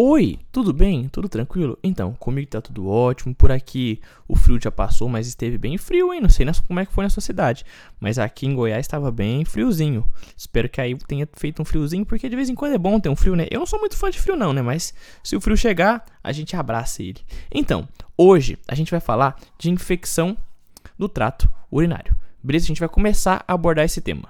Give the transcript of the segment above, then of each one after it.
Oi, tudo bem? Tudo tranquilo? Então, comigo tá tudo ótimo. Por aqui o frio já passou, mas esteve bem frio, hein? Não sei como é que foi na sua cidade, mas aqui em Goiás estava bem friozinho. Espero que aí tenha feito um friozinho, porque de vez em quando é bom ter um frio, né? Eu não sou muito fã de frio, não, né? Mas se o frio chegar, a gente abraça ele. Então, hoje a gente vai falar de infecção do trato urinário. Beleza? A gente vai começar a abordar esse tema.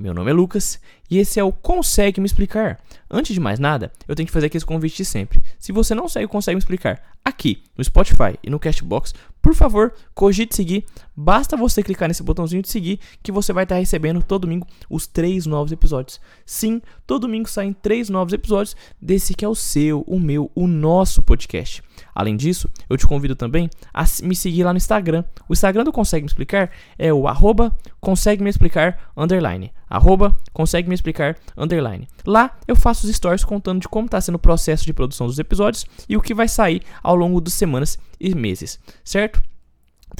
Meu nome é Lucas e esse é o Consegue Me Explicar. Antes de mais nada, eu tenho que fazer aqui esse convite de sempre. Se você não segue o Consegue Me Explicar aqui no Spotify e no Castbox, por favor, cogite seguir. Basta você clicar nesse botãozinho de seguir que você vai estar recebendo todo domingo os três novos episódios. Sim, todo domingo saem três novos episódios desse que é o seu, o meu, o nosso podcast. Além disso, eu te convido também a me seguir lá no Instagram. O Instagram do Consegue Me Explicar é o arroba consegue me explicar underline. Arroba consegue me explicar underline. Lá eu faço os stories contando de como está sendo o processo de produção dos episódios e o que vai sair ao longo das semanas e meses, certo?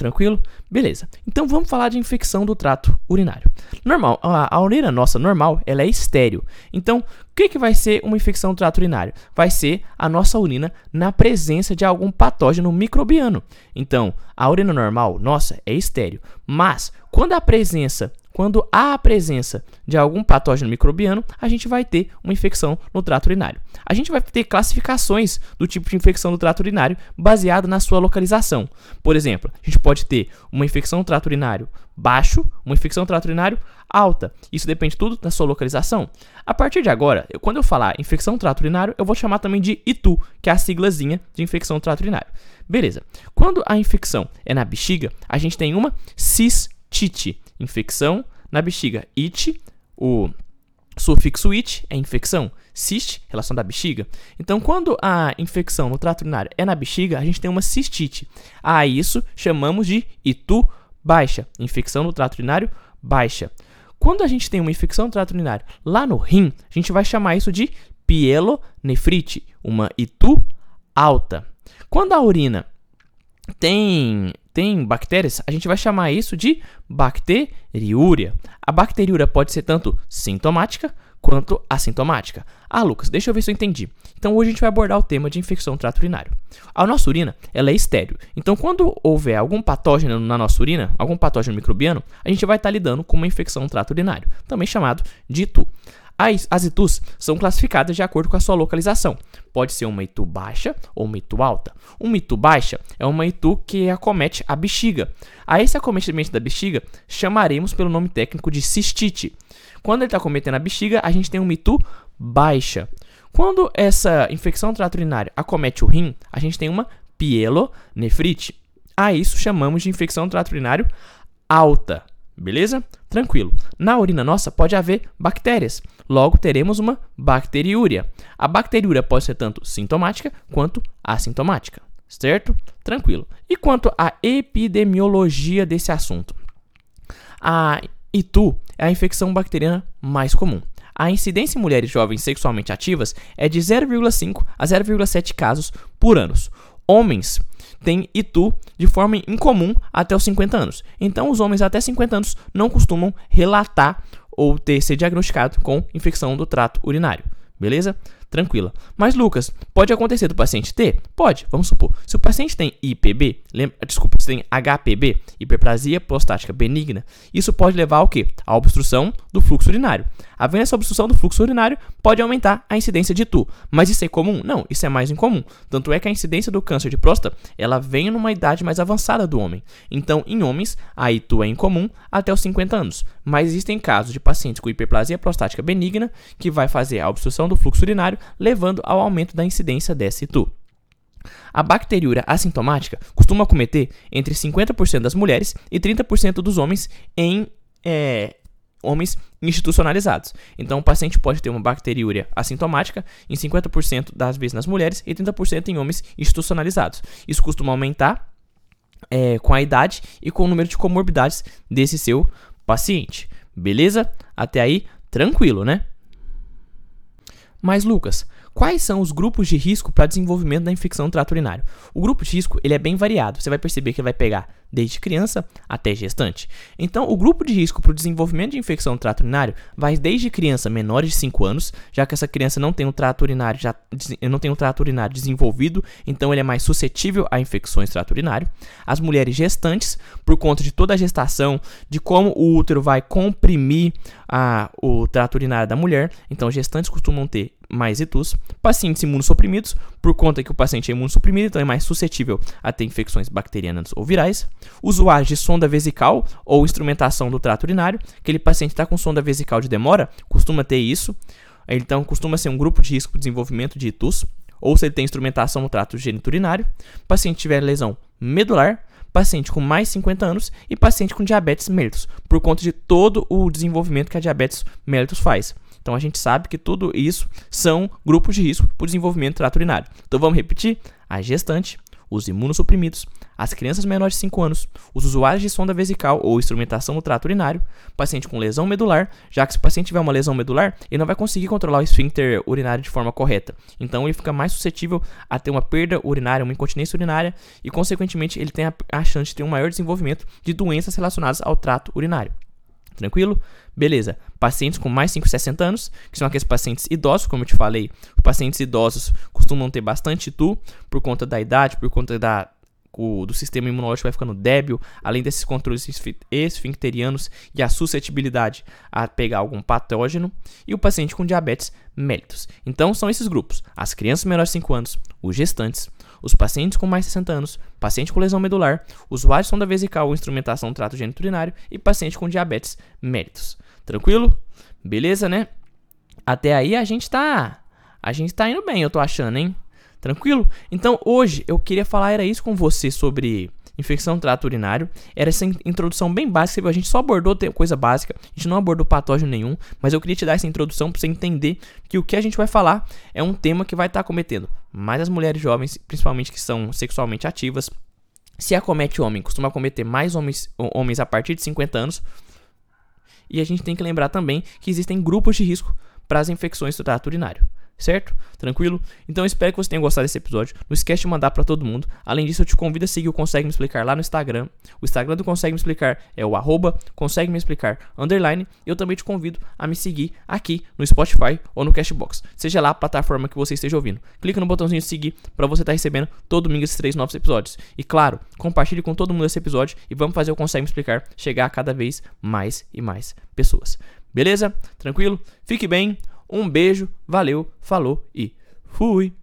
Tranquilo? Beleza. Então vamos falar de infecção do trato urinário. Normal, a, a urina nossa normal, ela é estéreo. Então, o que, que vai ser uma infecção do trato urinário? Vai ser a nossa urina na presença de algum patógeno microbiano. Então, a urina normal nossa é estéreo. Mas, quando a presença quando há a presença de algum patógeno microbiano, a gente vai ter uma infecção no trato urinário. A gente vai ter classificações do tipo de infecção no trato urinário baseado na sua localização. Por exemplo, a gente pode ter uma infecção no trato urinário baixo, uma infecção no trato urinário alta. Isso depende tudo da sua localização. A partir de agora, eu, quando eu falar infecção no trato urinário, eu vou chamar também de ITU, que é a siglazinha de infecção no trato urinário. Beleza. Quando a infecção é na bexiga, a gente tem uma cistite infecção na bexiga. It, o sufixo it é infecção. Cyst, relação da bexiga. Então, quando a infecção no trato urinário é na bexiga, a gente tem uma cistite. A isso chamamos de itu baixa. Infecção no trato urinário baixa. Quando a gente tem uma infecção no trato urinário lá no rim, a gente vai chamar isso de pielonefrite, uma itu alta. Quando a urina tem tem bactérias, a gente vai chamar isso de bacteriúria. A bacteriúria pode ser tanto sintomática quanto assintomática. Ah, Lucas, deixa eu ver se eu entendi. Então hoje a gente vai abordar o tema de infecção trato urinário. A nossa urina, ela é estéreo. Então quando houver algum patógeno na nossa urina, algum patógeno microbiano, a gente vai estar lidando com uma infecção trato urinário, também chamado de ITU. As, ITUs são classificadas de acordo com a sua localização. Pode ser uma ITU baixa ou uma ITU alta. Uma ITU baixa é uma ITU que acomete a bexiga. A esse acometimento da bexiga chamaremos pelo nome técnico de cistite. Quando ele está acometendo a bexiga, a gente tem uma ITU baixa. Quando essa infecção trato urinário acomete o rim, a gente tem uma pielonefrite. A isso chamamos de infecção trato urinário alta. Beleza? Tranquilo. Na urina nossa pode haver bactérias. Logo teremos uma bacteriúria. A bacteriúria pode ser tanto sintomática quanto assintomática. Certo? Tranquilo. E quanto à epidemiologia desse assunto? A ITU é a infecção bacteriana mais comum. A incidência em mulheres jovens sexualmente ativas é de 0,5 a 0,7 casos por ano. Homens tem ITU de forma incomum até os 50 anos. Então, os homens até 50 anos não costumam relatar ou ter ser diagnosticado com infecção do trato urinário. Beleza? Tranquila. Mas, Lucas, pode acontecer do paciente ter? Pode, vamos supor. Se o paciente tem IPB, lembra, desculpa, se tem HPB, hiperplasia prostática benigna, isso pode levar ao quê? À obstrução do fluxo urinário. Havendo essa obstrução do fluxo urinário, pode aumentar a incidência de TU. Mas isso é comum? Não, isso é mais incomum. Tanto é que a incidência do câncer de próstata, ela vem numa idade mais avançada do homem. Então, em homens, a ITU é incomum até os 50 anos. Mas existem casos de pacientes com hiperplasia prostática benigna que vai fazer a obstrução do fluxo urinário levando ao aumento da incidência dessa ITU. A bacteriúria assintomática costuma acometer entre 50% das mulheres e 30% dos homens em é, homens institucionalizados. Então, o paciente pode ter uma bacteriúria assintomática em 50% das vezes nas mulheres e 30% em homens institucionalizados. Isso costuma aumentar é, com a idade e com o número de comorbidades desse seu paciente. Beleza? Até aí, tranquilo, né? Mas Lucas, quais são os grupos de risco para desenvolvimento da infecção do trato urinário? O grupo de risco ele é bem variado. Você vai perceber que vai pegar desde criança até gestante. Então, o grupo de risco para o desenvolvimento de infecção do trato urinário vai desde criança menores de 5 anos, já que essa criança não tem um trato urinário já não tem um trato urinário desenvolvido, então ele é mais suscetível a infecções do trato urinário. As mulheres gestantes, por conta de toda a gestação, de como o útero vai comprimir a, o trato urinário da mulher, então gestantes costumam ter mais itus. Pacientes imunossuprimidos, por conta que o paciente é imunossuprimido, então é mais suscetível a ter infecções bacterianas ou virais. Usuários de sonda vesical ou instrumentação do trato urinário, aquele paciente está com sonda vesical de demora, costuma ter isso. Então, costuma ser um grupo de risco de desenvolvimento de itus, ou se ele tem instrumentação no trato geniturinário. Paciente tiver lesão medular, paciente com mais de 50 anos e paciente com diabetes mellitus, por conta de todo o desenvolvimento que a diabetes mellitus faz. Então a gente sabe que tudo isso são grupos de risco para o desenvolvimento do trato urinário. Então vamos repetir: a gestante, os imunossuprimidos, as crianças menores de 5 anos, os usuários de sonda vesical ou instrumentação no trato urinário, paciente com lesão medular, já que se o paciente tiver uma lesão medular, ele não vai conseguir controlar o esfíncter urinário de forma correta. Então ele fica mais suscetível a ter uma perda urinária, uma incontinência urinária e, consequentemente, ele tem a, a chance de ter um maior desenvolvimento de doenças relacionadas ao trato urinário. Tranquilo? Beleza. Pacientes com mais de 60 anos, que são aqueles pacientes idosos, como eu te falei. Pacientes idosos costumam ter bastante TU por conta da idade, por conta da, o, do sistema imunológico vai ficando débil, além desses controles esfincterianos e a suscetibilidade a pegar algum patógeno, e o paciente com diabetes mellitus. Então, são esses grupos: as crianças menores de 5 anos, os gestantes, os pacientes com mais de 60 anos, paciente com lesão medular, usuário de sonda vesical ou instrumentação do trato geniturinário e paciente com diabetes mellitus. Tranquilo? Beleza, né? Até aí a gente tá a gente tá indo bem, eu tô achando, hein? Tranquilo? Então, hoje eu queria falar era isso com você sobre infecção do trato urinário. Era essa introdução bem básica, a gente só abordou coisa básica, a gente não abordou patógeno nenhum, mas eu queria te dar essa introdução para você entender que o que a gente vai falar é um tema que vai estar tá cometendo mais as mulheres jovens, principalmente que são sexualmente ativas. Se acomete homem, costuma cometer mais homens, homens a partir de 50 anos. E a gente tem que lembrar também que existem grupos de risco para as infecções do trato urinário certo? Tranquilo? Então espero que você tenha gostado desse episódio. Não esquece de mandar para todo mundo. Além disso, eu te convido a seguir o Consegue Me Explicar lá no Instagram. O Instagram do Consegue Me Explicar é o arroba Consegue Me Explicar underline. Eu também te convido a me seguir aqui no Spotify ou no Cashbox. Seja lá a plataforma que você esteja ouvindo. Clica no botãozinho seguir para você estar tá recebendo todo domingo esses três novos episódios. E claro, compartilhe com todo mundo esse episódio e vamos fazer o Consegue Me Explicar chegar a cada vez mais e mais pessoas. Beleza? Tranquilo? Fique bem. Um beijo, valeu, falou e fui!